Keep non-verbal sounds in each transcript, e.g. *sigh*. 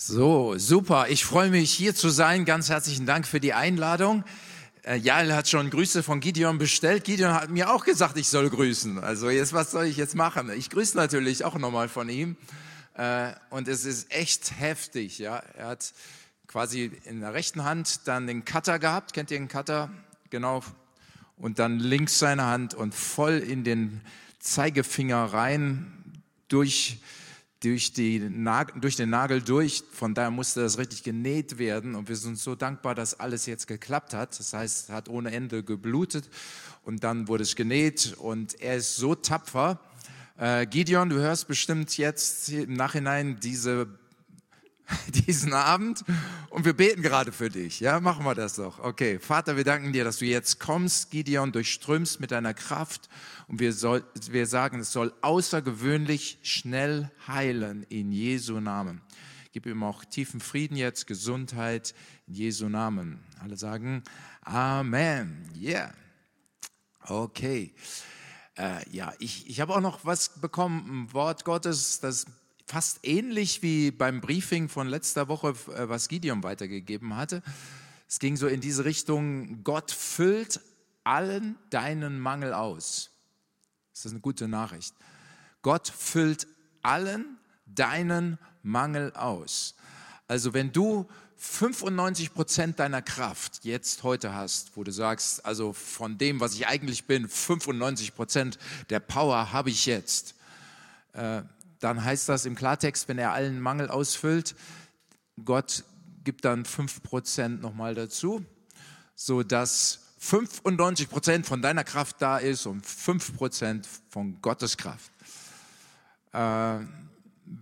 So, super. Ich freue mich, hier zu sein. Ganz herzlichen Dank für die Einladung. Äh, Jael hat schon Grüße von Gideon bestellt. Gideon hat mir auch gesagt, ich soll grüßen. Also jetzt, was soll ich jetzt machen? Ich grüße natürlich auch nochmal von ihm. Äh, und es ist echt heftig. Ja, er hat quasi in der rechten Hand dann den Cutter gehabt. Kennt ihr den Cutter? Genau. Und dann links seine Hand und voll in den Zeigefinger rein durch durch, die durch den Nagel durch. Von daher musste das richtig genäht werden. Und wir sind so dankbar, dass alles jetzt geklappt hat. Das heißt, es hat ohne Ende geblutet und dann wurde es genäht. Und er ist so tapfer. Äh, Gideon, du hörst bestimmt jetzt im Nachhinein diese *laughs* diesen Abend und wir beten gerade für dich. Ja, machen wir das doch. Okay, Vater, wir danken dir, dass du jetzt kommst, Gideon, durchströmst mit deiner Kraft und wir, soll, wir sagen, es soll außergewöhnlich schnell heilen in Jesu Namen. Gib ihm auch tiefen Frieden jetzt, Gesundheit in Jesu Namen. Alle sagen Amen. Yeah. Okay. Äh, ja, ich, ich habe auch noch was bekommen, ein Wort Gottes, das fast ähnlich wie beim Briefing von letzter Woche, äh, was Gideon weitergegeben hatte. Es ging so in diese Richtung, Gott füllt allen deinen Mangel aus. Das ist eine gute Nachricht. Gott füllt allen deinen Mangel aus. Also wenn du 95 Prozent deiner Kraft jetzt heute hast, wo du sagst, also von dem, was ich eigentlich bin, 95 Prozent der Power habe ich jetzt, äh, dann heißt das im Klartext, wenn er allen Mangel ausfüllt, Gott gibt dann 5% nochmal dazu, sodass 95% von deiner Kraft da ist und 5% von Gottes Kraft. Äh,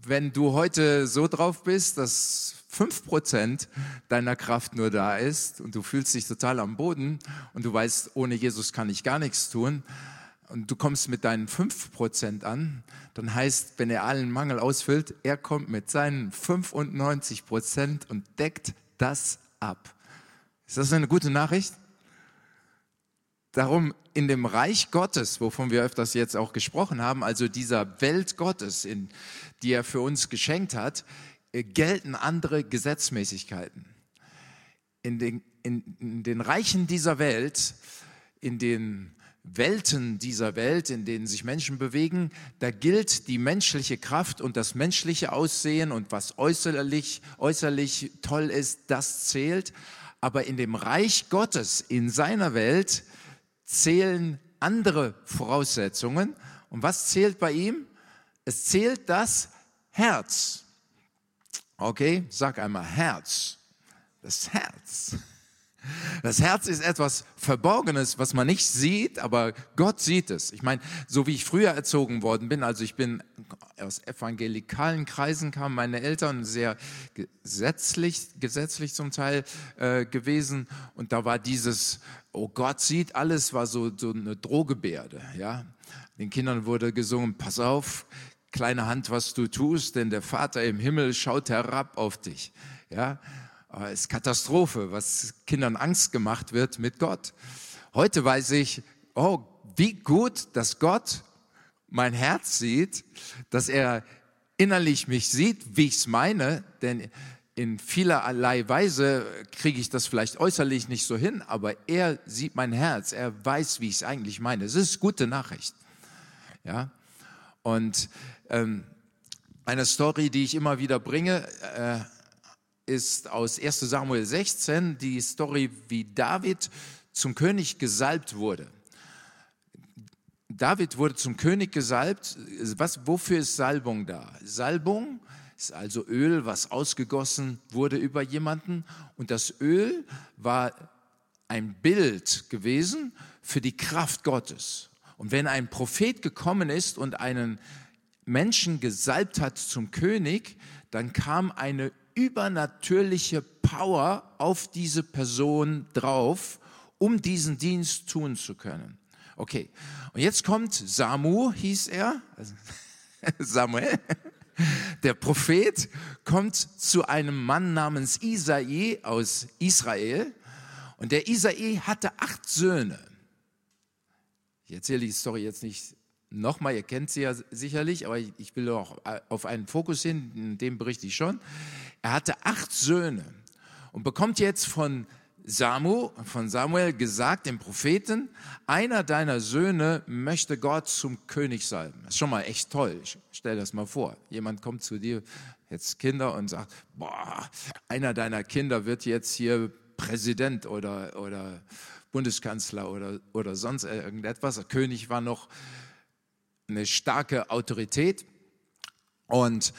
wenn du heute so drauf bist, dass 5% deiner Kraft nur da ist und du fühlst dich total am Boden und du weißt, ohne Jesus kann ich gar nichts tun, und du kommst mit deinen 5% an, dann heißt, wenn er allen Mangel ausfüllt, er kommt mit seinen 95% und deckt das ab. Ist das eine gute Nachricht? Darum in dem Reich Gottes, wovon wir öfters jetzt auch gesprochen haben, also dieser Welt Gottes, in, die er für uns geschenkt hat, äh, gelten andere Gesetzmäßigkeiten. In den, in, in den Reichen dieser Welt, in den Welten dieser Welt, in denen sich Menschen bewegen, da gilt die menschliche Kraft und das menschliche Aussehen und was äußerlich, äußerlich toll ist, das zählt. Aber in dem Reich Gottes, in seiner Welt, zählen andere Voraussetzungen. Und was zählt bei ihm? Es zählt das Herz. Okay, sag einmal Herz. Das Herz. Das Herz ist etwas Verborgenes, was man nicht sieht, aber Gott sieht es. Ich meine, so wie ich früher erzogen worden bin, also ich bin aus evangelikalen Kreisen kamen meine Eltern sehr gesetzlich, gesetzlich zum Teil äh, gewesen und da war dieses, oh Gott sieht alles, war so, so eine Drohgebärde, ja. Den Kindern wurde gesungen, pass auf, kleine Hand, was du tust, denn der Vater im Himmel schaut herab auf dich, ja. Aber es ist Katastrophe, was Kindern Angst gemacht wird mit Gott. Heute weiß ich, oh, wie gut, dass Gott mein Herz sieht, dass er innerlich mich sieht, wie ich es meine, denn in vielerlei Weise kriege ich das vielleicht äußerlich nicht so hin, aber er sieht mein Herz, er weiß, wie ich es eigentlich meine. Es ist gute Nachricht. Ja, und ähm, eine Story, die ich immer wieder bringe, äh, ist aus 1 Samuel 16 die Story, wie David zum König gesalbt wurde. David wurde zum König gesalbt. Was, wofür ist Salbung da? Salbung ist also Öl, was ausgegossen wurde über jemanden. Und das Öl war ein Bild gewesen für die Kraft Gottes. Und wenn ein Prophet gekommen ist und einen Menschen gesalbt hat zum König, dann kam eine übernatürliche Power auf diese Person drauf, um diesen Dienst tun zu können. Okay, und jetzt kommt Samu, hieß er, *laughs* Samuel, der Prophet kommt zu einem Mann namens Isai aus Israel und der Isai hatte acht Söhne. Ich erzähle die Story jetzt nicht nochmal, ihr kennt sie ja sicherlich, aber ich will auch auf einen Fokus hin, in dem berichte ich schon. Er hatte acht Söhne und bekommt jetzt von Samu, von Samuel gesagt, dem Propheten, einer deiner Söhne möchte Gott zum König salben. Das ist schon mal echt toll. Ich stell das mal vor. Jemand kommt zu dir, jetzt Kinder, und sagt, boah, einer deiner Kinder wird jetzt hier Präsident oder, oder Bundeskanzler oder, oder sonst irgendetwas. Der König war noch eine starke Autorität. Und,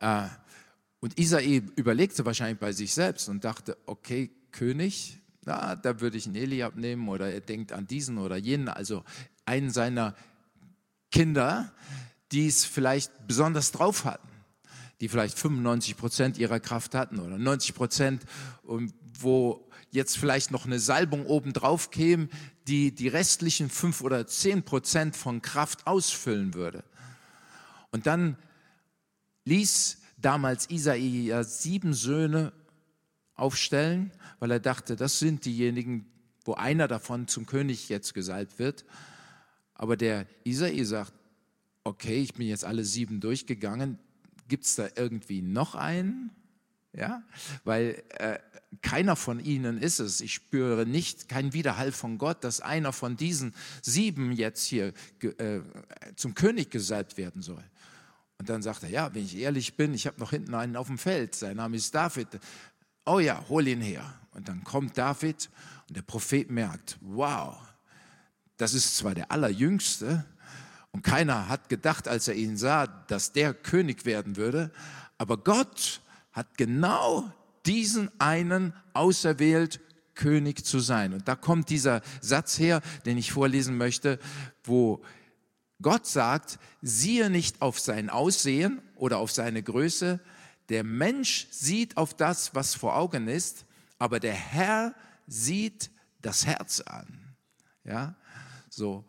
äh, und Isai überlegte wahrscheinlich bei sich selbst und dachte, okay, König, na, da würde ich einen Eliab nehmen oder er denkt an diesen oder jenen, also einen seiner Kinder, die es vielleicht besonders drauf hatten, die vielleicht 95 Prozent ihrer Kraft hatten oder 90 Prozent, wo jetzt vielleicht noch eine Salbung oben drauf käme, die die restlichen fünf oder zehn Prozent von Kraft ausfüllen würde. Und dann ließ damals Isaia sieben Söhne aufstellen, weil er dachte, das sind diejenigen, wo einer davon zum König jetzt gesalbt wird. Aber der Isai sagt, okay, ich bin jetzt alle sieben durchgegangen, gibt es da irgendwie noch einen? Ja, weil äh, keiner von ihnen ist es. Ich spüre nicht keinen Widerhall von Gott, dass einer von diesen sieben jetzt hier äh, zum König gesalbt werden soll. Und dann sagt er, ja, wenn ich ehrlich bin, ich habe noch hinten einen auf dem Feld, sein Name ist David oh ja, hol ihn her. Und dann kommt David und der Prophet merkt, wow, das ist zwar der Allerjüngste und keiner hat gedacht, als er ihn sah, dass der König werden würde, aber Gott hat genau diesen einen auserwählt, König zu sein. Und da kommt dieser Satz her, den ich vorlesen möchte, wo Gott sagt, siehe nicht auf sein Aussehen oder auf seine Größe, der Mensch sieht auf das, was vor Augen ist, aber der Herr sieht das Herz an. Ja, so.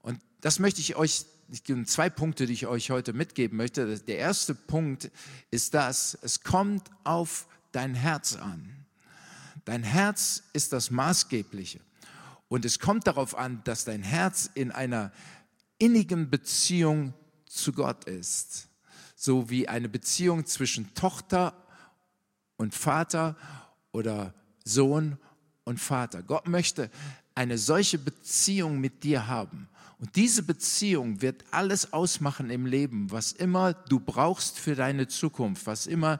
Und das möchte ich euch, ich gebe zwei Punkte, die ich euch heute mitgeben möchte. Der erste Punkt ist das, es kommt auf dein Herz an. Dein Herz ist das Maßgebliche. Und es kommt darauf an, dass dein Herz in einer innigen Beziehung zu Gott ist so wie eine Beziehung zwischen Tochter und Vater oder Sohn und Vater. Gott möchte eine solche Beziehung mit dir haben. Und diese Beziehung wird alles ausmachen im Leben, was immer du brauchst für deine Zukunft, was immer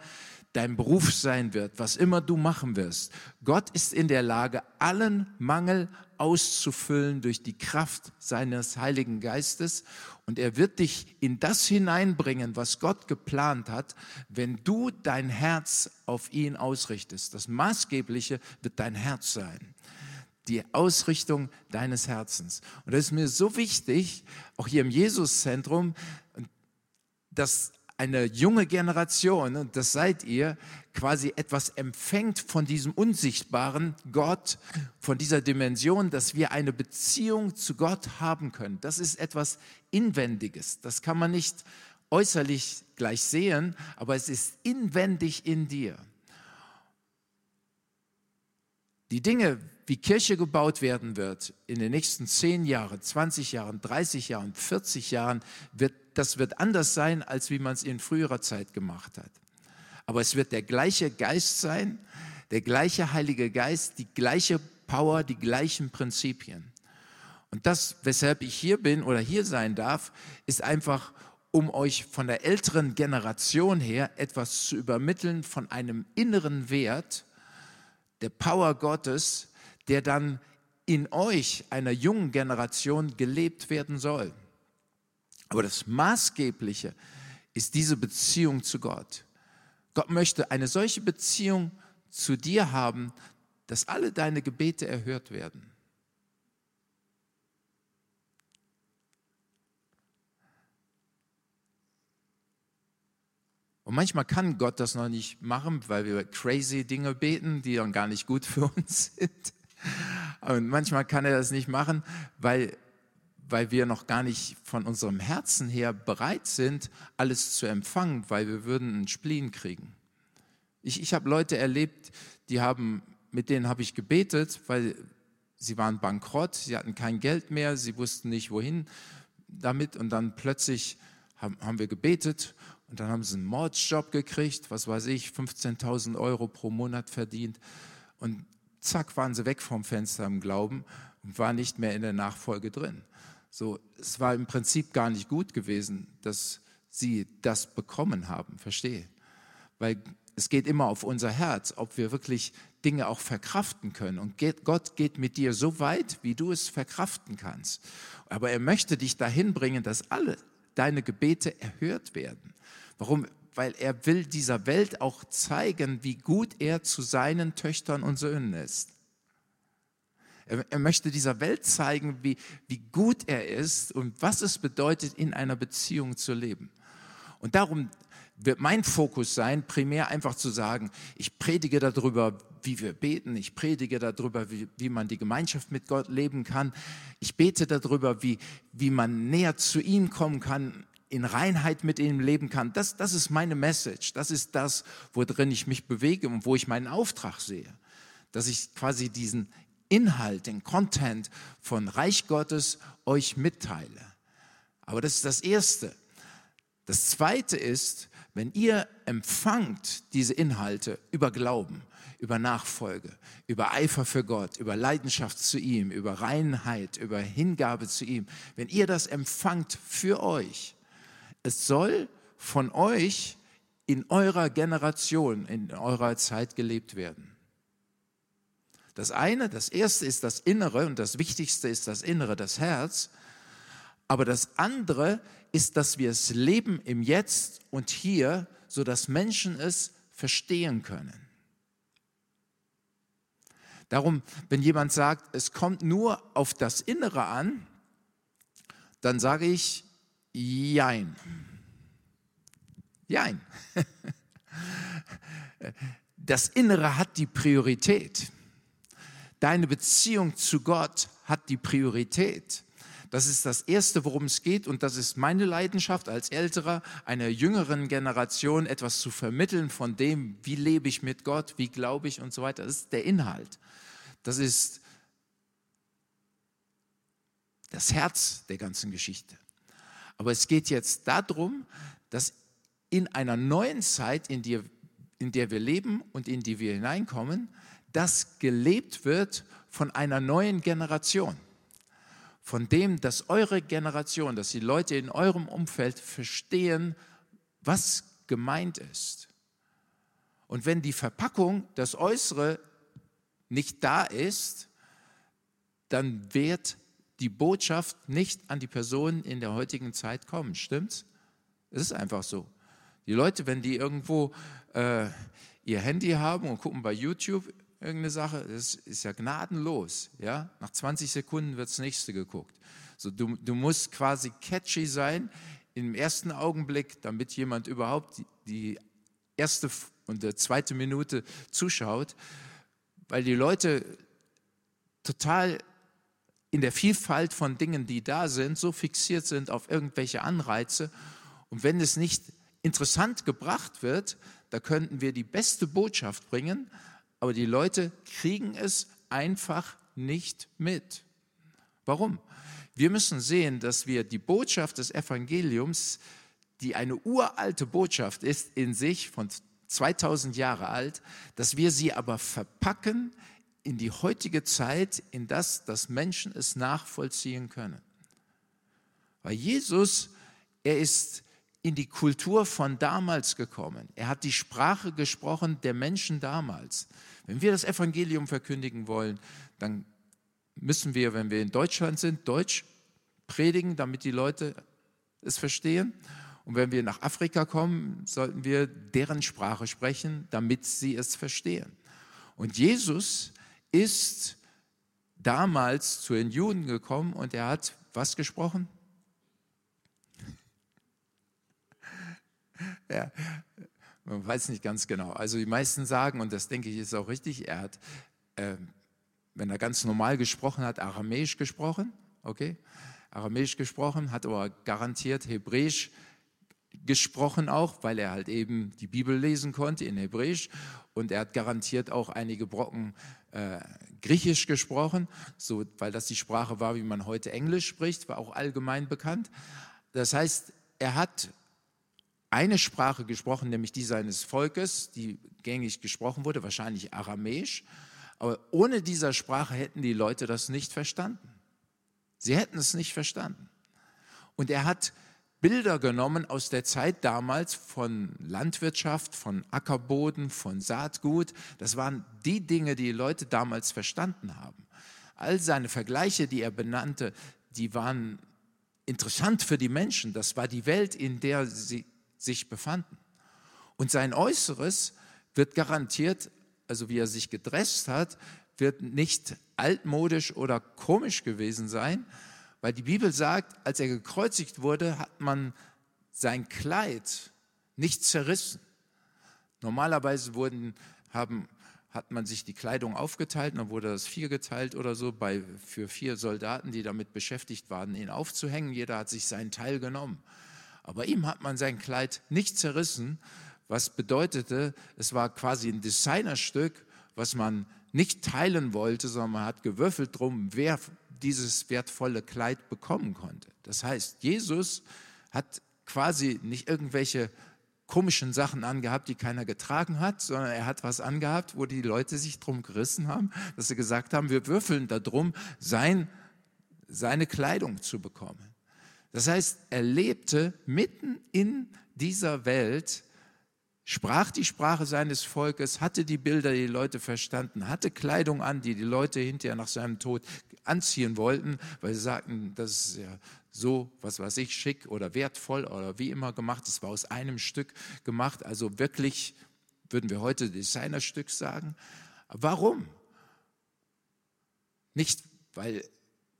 dein Beruf sein wird, was immer du machen wirst. Gott ist in der Lage, allen Mangel auszufüllen durch die Kraft seines Heiligen Geistes. Und er wird dich in das hineinbringen, was Gott geplant hat, wenn du dein Herz auf ihn ausrichtest. Das Maßgebliche wird dein Herz sein. Die Ausrichtung deines Herzens. Und das ist mir so wichtig, auch hier im Jesuszentrum, dass eine junge Generation, und das seid ihr, quasi etwas empfängt von diesem unsichtbaren Gott, von dieser Dimension, dass wir eine Beziehung zu Gott haben können. Das ist etwas Inwendiges. Das kann man nicht äußerlich gleich sehen, aber es ist inwendig in dir. Die Dinge, wie Kirche gebaut werden wird in den nächsten 10 Jahren, 20 Jahren, 30 Jahren, 40 Jahren, wird das wird anders sein, als wie man es in früherer Zeit gemacht hat. Aber es wird der gleiche Geist sein, der gleiche Heilige Geist, die gleiche Power, die gleichen Prinzipien. Und das, weshalb ich hier bin oder hier sein darf, ist einfach, um euch von der älteren Generation her etwas zu übermitteln von einem inneren Wert, der Power Gottes, der dann in euch, einer jungen Generation, gelebt werden soll. Aber das Maßgebliche ist diese Beziehung zu Gott. Gott möchte eine solche Beziehung zu dir haben, dass alle deine Gebete erhört werden. Und manchmal kann Gott das noch nicht machen, weil wir crazy Dinge beten, die dann gar nicht gut für uns *laughs* sind. Und manchmal kann er das nicht machen, weil weil wir noch gar nicht von unserem Herzen her bereit sind, alles zu empfangen, weil wir würden einen Spleen kriegen. Ich, ich habe Leute erlebt, die haben, mit denen habe ich gebetet, weil sie waren bankrott, sie hatten kein Geld mehr, sie wussten nicht wohin. damit und dann plötzlich haben, haben wir gebetet und dann haben sie einen Mordsjob gekriegt, was weiß ich, 15.000 Euro pro Monat verdient und zack waren sie weg vom Fenster im Glauben und waren nicht mehr in der Nachfolge drin. So, es war im Prinzip gar nicht gut gewesen, dass sie das bekommen haben, verstehe. Weil es geht immer auf unser Herz, ob wir wirklich Dinge auch verkraften können. Und Gott geht mit dir so weit, wie du es verkraften kannst. Aber er möchte dich dahin bringen, dass alle deine Gebete erhört werden. Warum? Weil er will dieser Welt auch zeigen, wie gut er zu seinen Töchtern und Söhnen ist. Er, er möchte dieser Welt zeigen, wie, wie gut er ist und was es bedeutet, in einer Beziehung zu leben. Und darum wird mein Fokus sein, primär einfach zu sagen, ich predige darüber, wie wir beten, ich predige darüber, wie, wie man die Gemeinschaft mit Gott leben kann, ich bete darüber, wie, wie man näher zu ihm kommen kann, in Reinheit mit ihm leben kann. Das, das ist meine Message, das ist das, worin ich mich bewege und wo ich meinen Auftrag sehe, dass ich quasi diesen Inhalt, den Content von Reich Gottes euch mitteile. Aber das ist das Erste. Das Zweite ist, wenn ihr empfangt diese Inhalte über Glauben, über Nachfolge, über Eifer für Gott, über Leidenschaft zu ihm, über Reinheit, über Hingabe zu ihm, wenn ihr das empfangt für euch, es soll von euch in eurer Generation, in eurer Zeit gelebt werden. Das eine, das erste ist das Innere und das Wichtigste ist das Innere, das Herz. Aber das andere ist, dass wir es leben im Jetzt und hier, sodass Menschen es verstehen können. Darum, wenn jemand sagt, es kommt nur auf das Innere an, dann sage ich, jein. Jein. Das Innere hat die Priorität. Deine Beziehung zu Gott hat die Priorität. Das ist das Erste, worum es geht und das ist meine Leidenschaft als Älterer, einer jüngeren Generation etwas zu vermitteln von dem, wie lebe ich mit Gott, wie glaube ich und so weiter. Das ist der Inhalt. Das ist das Herz der ganzen Geschichte. Aber es geht jetzt darum, dass in einer neuen Zeit, in, die, in der wir leben und in die wir hineinkommen, das gelebt wird von einer neuen Generation von dem, dass eure Generation, dass die Leute in eurem Umfeld verstehen, was gemeint ist. Und wenn die Verpackung, das Äußere nicht da ist, dann wird die Botschaft nicht an die Personen in der heutigen Zeit kommen. Stimmt's? Es ist einfach so. Die Leute, wenn die irgendwo äh, ihr Handy haben und gucken bei YouTube, irgendeine Sache, das ist ja gnadenlos. Ja? Nach 20 Sekunden wird das nächste geguckt. So, du, du musst quasi catchy sein im ersten Augenblick, damit jemand überhaupt die, die erste und die zweite Minute zuschaut, weil die Leute total in der Vielfalt von Dingen, die da sind, so fixiert sind auf irgendwelche Anreize. Und wenn es nicht interessant gebracht wird, da könnten wir die beste Botschaft bringen, aber die Leute kriegen es einfach nicht mit. Warum? Wir müssen sehen, dass wir die Botschaft des Evangeliums, die eine uralte Botschaft ist in sich, von 2000 Jahre alt, dass wir sie aber verpacken in die heutige Zeit, in das, dass Menschen es nachvollziehen können. Weil Jesus, er ist in die Kultur von damals gekommen. Er hat die Sprache gesprochen der Menschen damals. Wenn wir das Evangelium verkündigen wollen, dann müssen wir, wenn wir in Deutschland sind, Deutsch predigen, damit die Leute es verstehen. Und wenn wir nach Afrika kommen, sollten wir deren Sprache sprechen, damit sie es verstehen. Und Jesus ist damals zu den Juden gekommen und er hat was gesprochen? *laughs* Ja, man weiß nicht ganz genau. Also die meisten sagen, und das denke ich ist auch richtig, er hat, äh, wenn er ganz normal gesprochen hat, Aramäisch gesprochen, okay? Aramäisch gesprochen, hat aber garantiert Hebräisch gesprochen auch, weil er halt eben die Bibel lesen konnte in Hebräisch und er hat garantiert auch einige Brocken äh, Griechisch gesprochen, so, weil das die Sprache war, wie man heute Englisch spricht, war auch allgemein bekannt. Das heißt, er hat eine Sprache gesprochen, nämlich die seines Volkes, die gängig gesprochen wurde, wahrscheinlich Aramäisch. Aber ohne dieser Sprache hätten die Leute das nicht verstanden. Sie hätten es nicht verstanden. Und er hat Bilder genommen aus der Zeit damals von Landwirtschaft, von Ackerboden, von Saatgut. Das waren die Dinge, die die Leute damals verstanden haben. All seine Vergleiche, die er benannte, die waren interessant für die Menschen. Das war die Welt, in der sie sich befanden. Und sein Äußeres wird garantiert, also wie er sich gedresst hat, wird nicht altmodisch oder komisch gewesen sein, weil die Bibel sagt, als er gekreuzigt wurde, hat man sein Kleid nicht zerrissen. Normalerweise wurden, haben, hat man sich die Kleidung aufgeteilt, dann wurde das vier geteilt oder so bei, für vier Soldaten, die damit beschäftigt waren, ihn aufzuhängen. Jeder hat sich seinen Teil genommen. Aber ihm hat man sein Kleid nicht zerrissen, was bedeutete, es war quasi ein Designerstück, was man nicht teilen wollte, sondern man hat gewürfelt drum, wer dieses wertvolle Kleid bekommen konnte. Das heißt, Jesus hat quasi nicht irgendwelche komischen Sachen angehabt, die keiner getragen hat, sondern er hat was angehabt, wo die Leute sich drum gerissen haben, dass sie gesagt haben, wir würfeln darum, sein, seine Kleidung zu bekommen. Das heißt, er lebte mitten in dieser Welt, sprach die Sprache seines Volkes, hatte die Bilder, die die Leute verstanden, hatte Kleidung an, die die Leute hinterher nach seinem Tod anziehen wollten, weil sie sagten, das ist ja so, was weiß ich, schick oder wertvoll oder wie immer gemacht. Es war aus einem Stück gemacht, also wirklich, würden wir heute Designerstück sagen. Warum? Nicht, weil,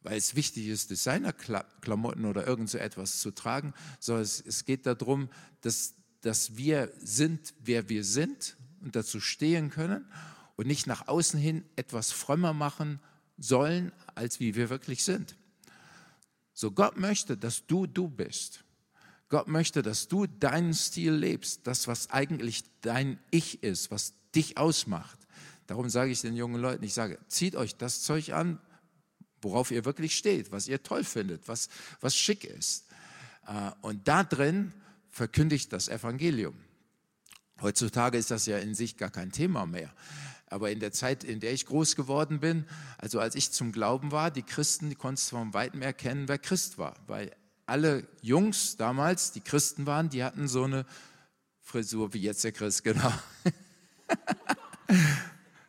weil es wichtig ist, Designerklamotten oder irgend so etwas zu tragen, sondern es, es geht darum, dass dass wir sind, wer wir sind und dazu stehen können und nicht nach außen hin etwas frömmer machen sollen, als wie wir wirklich sind. So Gott möchte, dass du du bist. Gott möchte, dass du deinen Stil lebst, das, was eigentlich dein Ich ist, was dich ausmacht. Darum sage ich den jungen Leuten, ich sage, zieht euch das Zeug an, worauf ihr wirklich steht, was ihr toll findet, was, was schick ist. Äh, und da drin verkündigt das Evangelium. Heutzutage ist das ja in sich gar kein Thema mehr. Aber in der Zeit, in der ich groß geworden bin, also als ich zum Glauben war, die Christen, die konnten vom Weiten erkennen, wer Christ war. Weil alle Jungs damals, die Christen waren, die hatten so eine Frisur wie jetzt der Christ, genau. *laughs*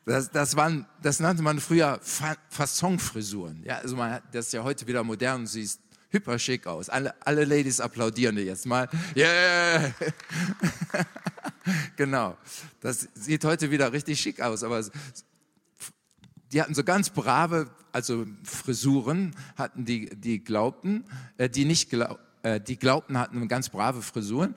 Das, das, waren, das nannte man früher Fassonfrisuren. Ja, also man, das ist ja heute wieder modern. Sie ist hyper schick aus. Alle, alle Ladies applaudieren dir jetzt mal. Yeah! *laughs* genau. Das sieht heute wieder richtig schick aus, aber die hatten so ganz brave, also Frisuren hatten die, die glaubten, äh, die nicht glaub, äh, die glaubten hatten ganz brave Frisuren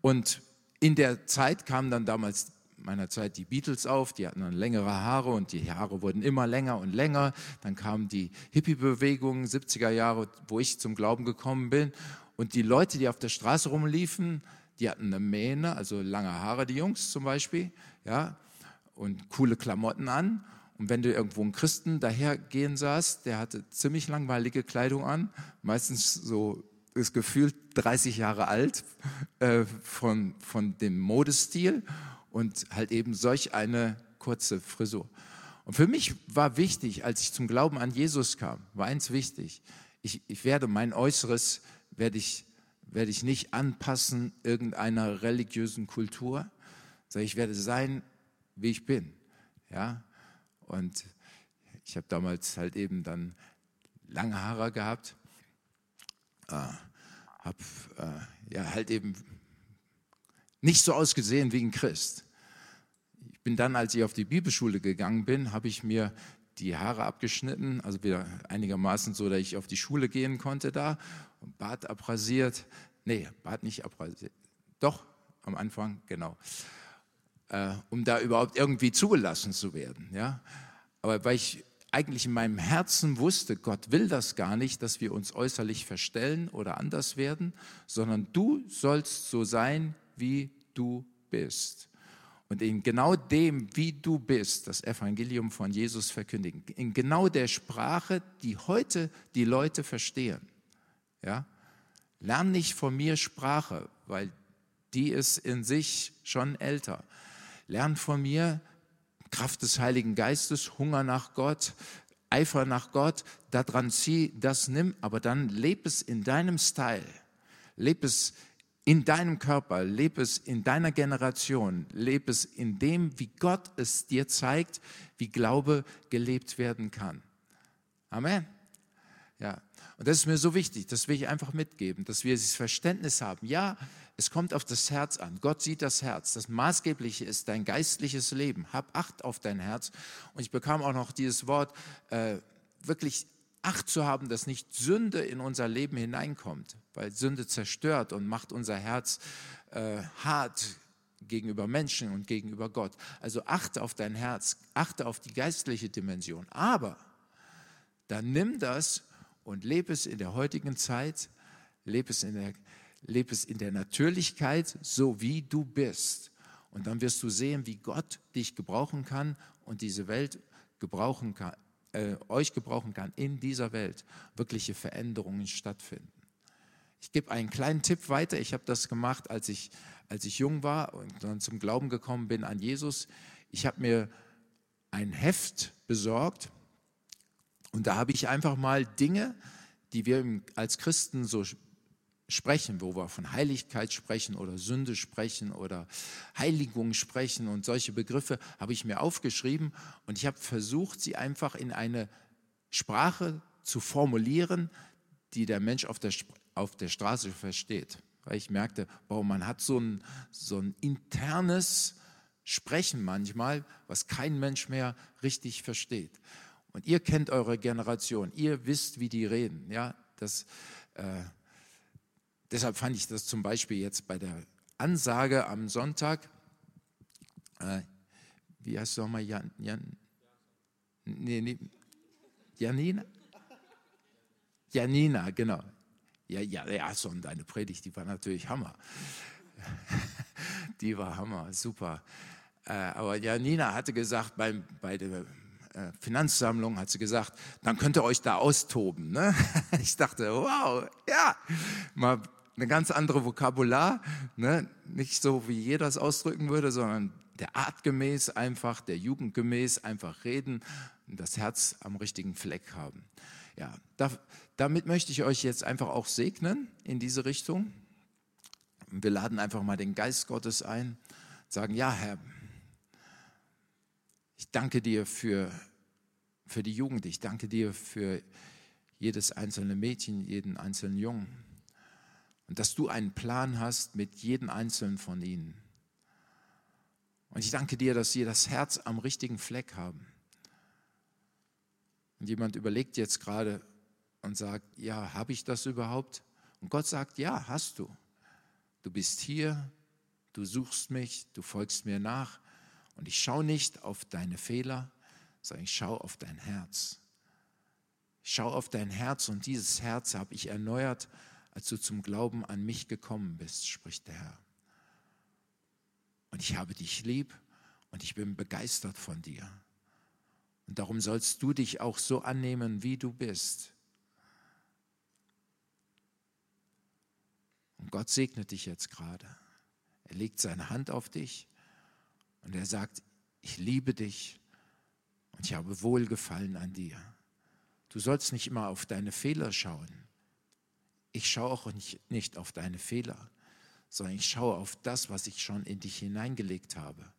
und in der Zeit kamen dann damals meiner Zeit die Beatles auf, die hatten dann längere Haare und die Haare wurden immer länger und länger. Dann kam die Hippie-Bewegung, 70er Jahre, wo ich zum Glauben gekommen bin. Und die Leute, die auf der Straße rumliefen, die hatten eine Mähne, also lange Haare, die Jungs zum Beispiel, ja, und coole Klamotten an. Und wenn du irgendwo einen Christen dahergehen sahst, der hatte ziemlich langweilige Kleidung an, meistens so ist gefühlt 30 Jahre alt äh, von, von dem Modestil und halt eben solch eine kurze Frisur. Und für mich war wichtig, als ich zum Glauben an Jesus kam, war eins wichtig. Ich, ich werde mein Äußeres, werde ich, werde ich nicht anpassen irgendeiner religiösen Kultur, sondern ich werde sein, wie ich bin. Ja? Und ich habe damals halt eben dann lange Haare gehabt, äh, habe äh, ja halt eben nicht so ausgesehen wie ein Christ bin dann, als ich auf die Bibelschule gegangen bin, habe ich mir die Haare abgeschnitten, also wieder einigermaßen so, dass ich auf die Schule gehen konnte da, Bart abrasiert, nee, Bart nicht abrasiert, doch, am Anfang, genau, äh, um da überhaupt irgendwie zugelassen zu werden, ja. Aber weil ich eigentlich in meinem Herzen wusste, Gott will das gar nicht, dass wir uns äußerlich verstellen oder anders werden, sondern du sollst so sein, wie du bist. Und in genau dem, wie du bist, das Evangelium von Jesus verkündigen. In genau der Sprache, die heute die Leute verstehen. Ja? Lern nicht von mir Sprache, weil die ist in sich schon älter. Lern von mir Kraft des Heiligen Geistes, Hunger nach Gott, Eifer nach Gott, daran zieh, das nimm, aber dann leb es in deinem Style. Leb es in deinem Körper, leb es in deiner Generation, leb es in dem, wie Gott es dir zeigt, wie Glaube gelebt werden kann. Amen. Ja, und das ist mir so wichtig, das will ich einfach mitgeben, dass wir dieses Verständnis haben. Ja, es kommt auf das Herz an. Gott sieht das Herz. Das Maßgebliche ist dein geistliches Leben. Hab Acht auf dein Herz. Und ich bekam auch noch dieses Wort, äh, wirklich Acht zu haben, dass nicht Sünde in unser Leben hineinkommt, weil Sünde zerstört und macht unser Herz äh, hart gegenüber Menschen und gegenüber Gott. Also achte auf dein Herz, achte auf die geistliche Dimension. Aber dann nimm das und lebe es in der heutigen Zeit, lebe es in der, lebe es in der Natürlichkeit, so wie du bist. Und dann wirst du sehen, wie Gott dich gebrauchen kann und diese Welt gebrauchen kann, äh, euch gebrauchen kann, in dieser Welt wirkliche Veränderungen stattfinden. Ich gebe einen kleinen Tipp weiter. Ich habe das gemacht, als ich, als ich jung war und dann zum Glauben gekommen bin an Jesus. Ich habe mir ein Heft besorgt und da habe ich einfach mal Dinge, die wir als Christen so sprechen, wo wir von Heiligkeit sprechen oder Sünde sprechen oder Heiligung sprechen und solche Begriffe habe ich mir aufgeschrieben und ich habe versucht, sie einfach in eine Sprache zu formulieren, die der Mensch auf der, auf der Straße versteht. Weil ich merkte, wow, man hat so ein, so ein internes Sprechen manchmal, was kein Mensch mehr richtig versteht. Und ihr kennt eure Generation, ihr wisst, wie die reden. Ja, das, äh, Deshalb fand ich das zum Beispiel jetzt bei der Ansage am Sonntag, äh, wie heißt du nochmal, Jan, Jan, nee, nee, Janina? Janina, genau. Ja, ja, ja, so, und deine Predigt, die war natürlich Hammer. *laughs* die war Hammer, super. Äh, aber Janina hatte gesagt, beim, bei der äh, Finanzsammlung hat sie gesagt, dann könnt ihr euch da austoben. Ne? *laughs* Ich dachte, wow, ja, mal eine ganz andere Vokabular, ne? nicht so, wie jeder es ausdrücken würde, sondern der Art gemäß einfach, der Jugend gemäß einfach reden und das Herz am richtigen Fleck haben. Ja, da, damit möchte ich euch jetzt einfach auch segnen in diese Richtung. Wir laden einfach mal den Geist Gottes ein, sagen, ja Herr, ich danke dir für, für die Jugend, ich danke dir für jedes einzelne Mädchen, jeden einzelnen Jungen und dass du einen Plan hast mit jedem einzelnen von ihnen. Und ich danke dir, dass sie das Herz am richtigen Fleck haben. Und jemand überlegt jetzt gerade und sagt, ja, habe ich das überhaupt? Und Gott sagt, ja, hast du. Du bist hier, du suchst mich, du folgst mir nach. Und ich schaue nicht auf deine Fehler, sondern ich schaue auf dein Herz. Ich schaue auf dein Herz und dieses Herz habe ich erneuert als du zum Glauben an mich gekommen bist, spricht der Herr. Und ich habe dich lieb und ich bin begeistert von dir. Und darum sollst du dich auch so annehmen, wie du bist. Und Gott segnet dich jetzt gerade. Er legt seine Hand auf dich und er sagt, ich liebe dich und ich habe Wohlgefallen an dir. Du sollst nicht immer auf deine Fehler schauen ich schaue auch nicht auf deine Fehler, sondern ich schaue auf das, was ich schon in dich hineingelegt habe.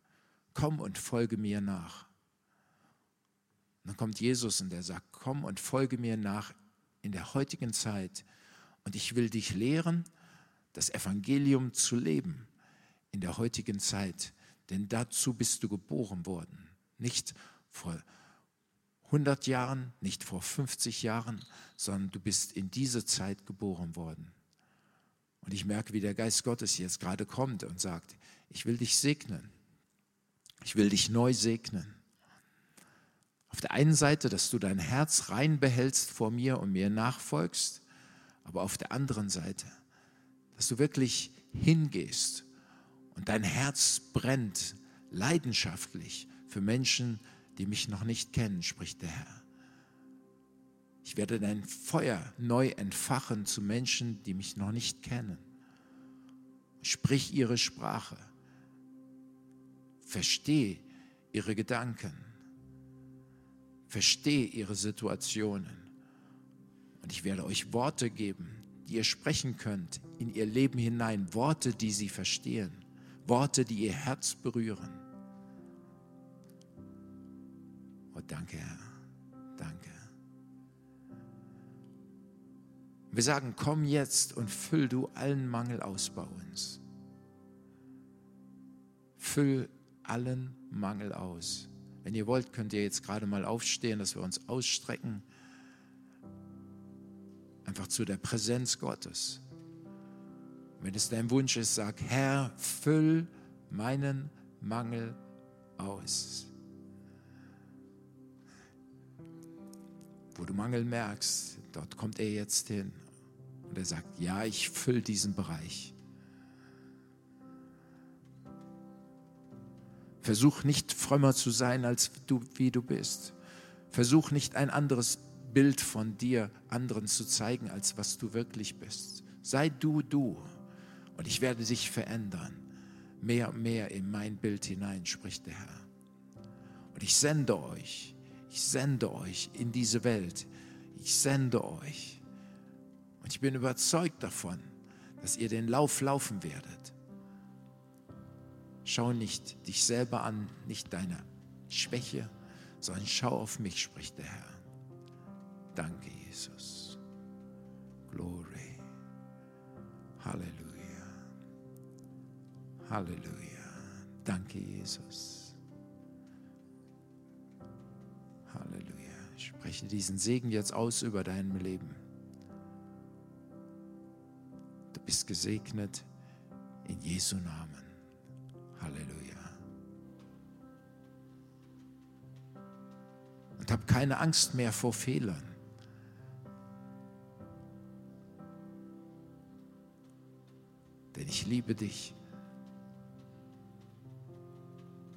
Komm und folge mir nach. Und dann kommt Jesus und er sagt, komm und folge mir nach in der heutigen Zeit. Und ich will dich lehren, das Evangelium zu leben in der heutigen Zeit. Denn dazu bist du geboren worden. Nicht vor 100 Jahren, nicht vor 50 Jahren, sondern du bist in diese Zeit geboren worden. Und ich merke, wie der Geist Gottes jetzt gerade kommt und sagt, ich will dich segnen. Ich will dich neu segnen. Auf der einen Seite, dass du dein Herz rein behältst vor mir und mir nachfolgst, aber auf der anderen Seite, dass du wirklich hingehst und dein Herz brennt leidenschaftlich für Menschen, die mich noch nicht kennen, spricht der Herr. Ich werde dein Feuer neu entfachen zu Menschen, die mich noch nicht kennen. Sprich ihre Sprache. Versteh ihre Gedanken. Versteh ihre Situationen. Und ich werde euch Worte geben, die ihr sprechen könnt in ihr Leben hinein. Worte, die sie verstehen. Worte, die ihr Herz berühren. Oh, danke, Herr. Danke. Wir sagen, komm jetzt und füll du allen Mangel aus bei uns. Füll allen Mangel aus. Wenn ihr wollt, könnt ihr jetzt gerade mal aufstehen, dass wir uns ausstrecken. Einfach zu der Präsenz Gottes. Wenn es dein Wunsch ist, sag, Herr, füll meinen Mangel aus. Wo du Mangel merkst, dort kommt er jetzt hin. Und er sagt, ja, ich fülle diesen Bereich. Versuch nicht frömmer zu sein, als du, wie du bist. Versuch nicht ein anderes Bild von dir anderen zu zeigen, als was du wirklich bist. Sei du du und ich werde dich verändern. Mehr und mehr in mein Bild hinein, spricht der Herr. Und ich sende euch, ich sende euch in diese Welt. Ich sende euch. Und ich bin überzeugt davon, dass ihr den Lauf laufen werdet. Schau nicht dich selber an, nicht deine Schwäche, sondern schau auf mich, spricht der Herr. Danke, Jesus. Glory. Halleluja. Halleluja. Danke, Jesus. Spreche diesen Segen jetzt aus über dein Leben. Du bist gesegnet in Jesu Namen. Halleluja. Und hab keine Angst mehr vor Fehlern. Denn ich liebe dich.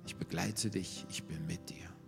Ich begleite dich. Ich bin mit dir.